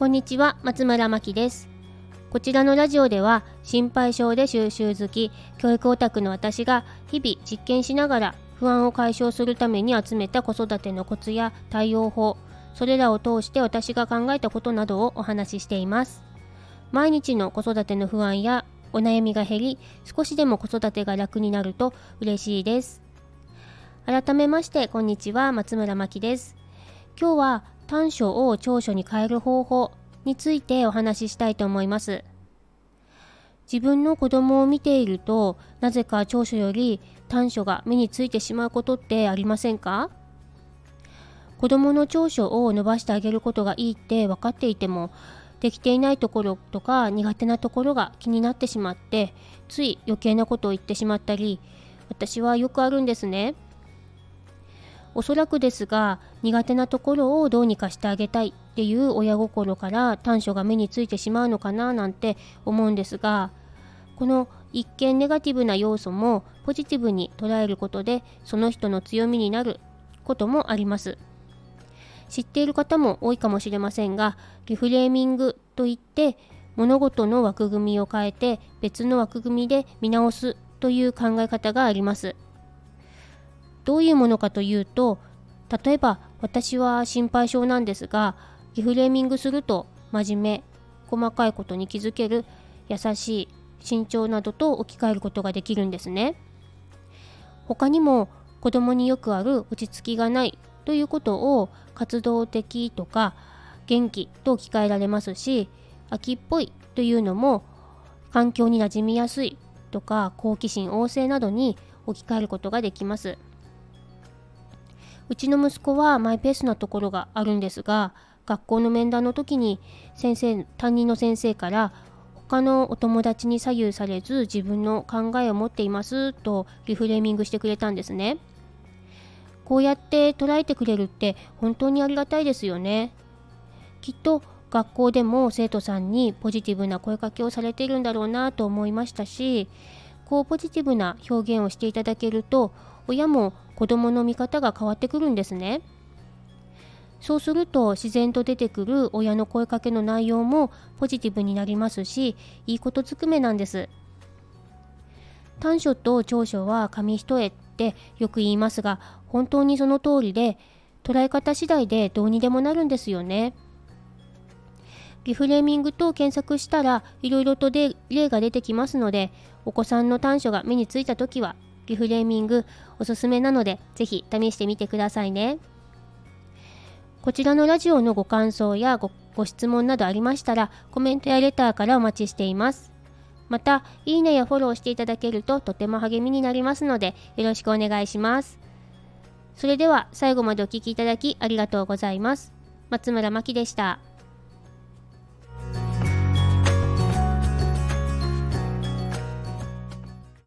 こんにちは、松村真希です。こちらのラジオでは、心配性で収集好き、教育オタクの私が日々実験しながら不安を解消するために集めた子育てのコツや対応法、それらを通して私が考えたことなどをお話ししています。毎日の子育ての不安やお悩みが減り、少しでも子育てが楽になると嬉しいです。改めまして、こんにちは、松村真希です。今日は短所を長所に変える方法についてお話ししたいと思います。自分の子供を見ていると、なぜか長所より短所が目についてしまうことってありませんか？子供の長所を伸ばしてあげることがいいって分かっていても、できていないところとか苦手なところが気になってしまって、つい余計なことを言ってしまったり、私はよくあるんですね。おそらくですが苦手なところをどうにかしてあげたいっていう親心から短所が目についてしまうのかななんて思うんですがこの一見ネガティブな要素もポジティブに捉えることでその人の強みになることもあります。知っている方も多いかもしれませんがリフレーミングといって物事の枠組みを変えて別の枠組みで見直すという考え方があります。どういうものかというと例えば私は心配性なんですがリフレーミングすると真面目細かいことに気づける優しい慎重などと置き換えることができるんですね他にも子供によくある落ち着きがないということを活動的とか元気と置き換えられますし秋っぽいというのも環境に馴染みやすいとか好奇心旺盛などに置き換えることができます。うちの息子はマイペースなところがあるんですが学校の面談の時に先生担任の先生から他のお友達に左右されず自分の考えを持っていますとリフレーミングしてくれたんですね。こうやって捉えてくれるって本当にありがたいですよね。きっと学校でも生徒さんにポジティブな声かけをされているんだろうなと思いましたしこうポジティブな表現をしていただけると親も子供の見方が変わってくるんですね。そうすると自然と出てくる親の声かけの内容もポジティブになりますし、いいことずくめなんです。短所と長所は紙一重ってよく言いますが、本当にその通りで、捉え方次第でどうにでもなるんですよね。リフレーミングと検索したらいろいろと例が出てきますので、お子さんの短所が目についた時はリフレーミングおすすめなので、ぜひ試してみてくださいね。こちらのラジオのご感想やごご質問などありましたら、コメントやレターからお待ちしています。また、いいねやフォローしていただけるととても励みになりますので、よろしくお願いします。それでは、最後までお聴きいただきありがとうございます。松村真希でした。